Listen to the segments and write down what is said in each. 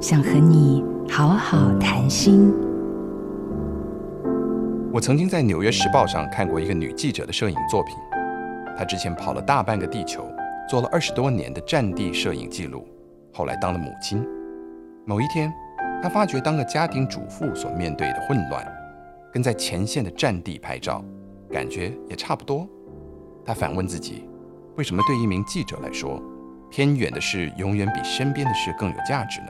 想和你好好谈心。我曾经在《纽约时报》上看过一个女记者的摄影作品。她之前跑了大半个地球，做了二十多年的战地摄影记录，后来当了母亲。某一天，她发觉当个家庭主妇所面对的混乱，跟在前线的战地拍照，感觉也差不多。她反问自己：为什么对一名记者来说，偏远的事永远比身边的事更有价值呢？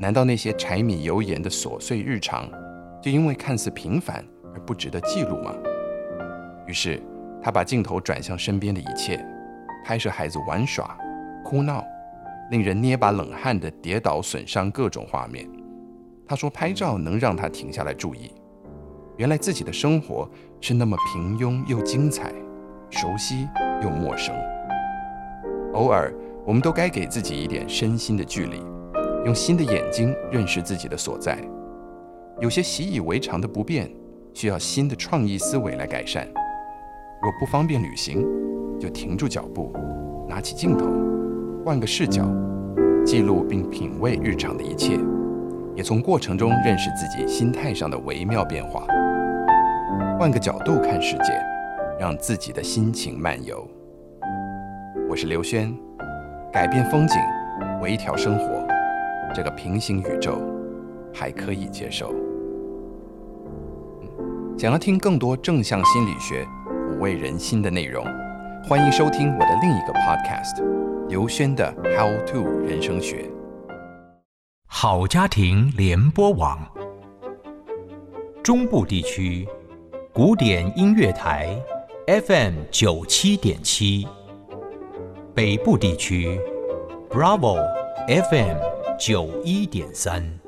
难道那些柴米油盐的琐碎日常，就因为看似平凡而不值得记录吗？于是，他把镜头转向身边的一切，拍摄孩子玩耍、哭闹，令人捏把冷汗的跌倒损伤各种画面。他说：“拍照能让他停下来注意，原来自己的生活是那么平庸又精彩，熟悉又陌生。偶尔，我们都该给自己一点身心的距离。”用新的眼睛认识自己的所在，有些习以为常的不便，需要新的创意思维来改善。若不方便旅行，就停住脚步，拿起镜头，换个视角，记录并品味日常的一切，也从过程中认识自己心态上的微妙变化。换个角度看世界，让自己的心情漫游。我是刘轩，改变风景，微调生活。这个平行宇宙还可以接受。想要听更多正向心理学、抚慰人心的内容，欢迎收听我的另一个 podcast《刘轩的 How to 人生学》。好家庭联播网，中部地区古典音乐台 FM 九七点七，北部地区 Bravo FM。九一点三。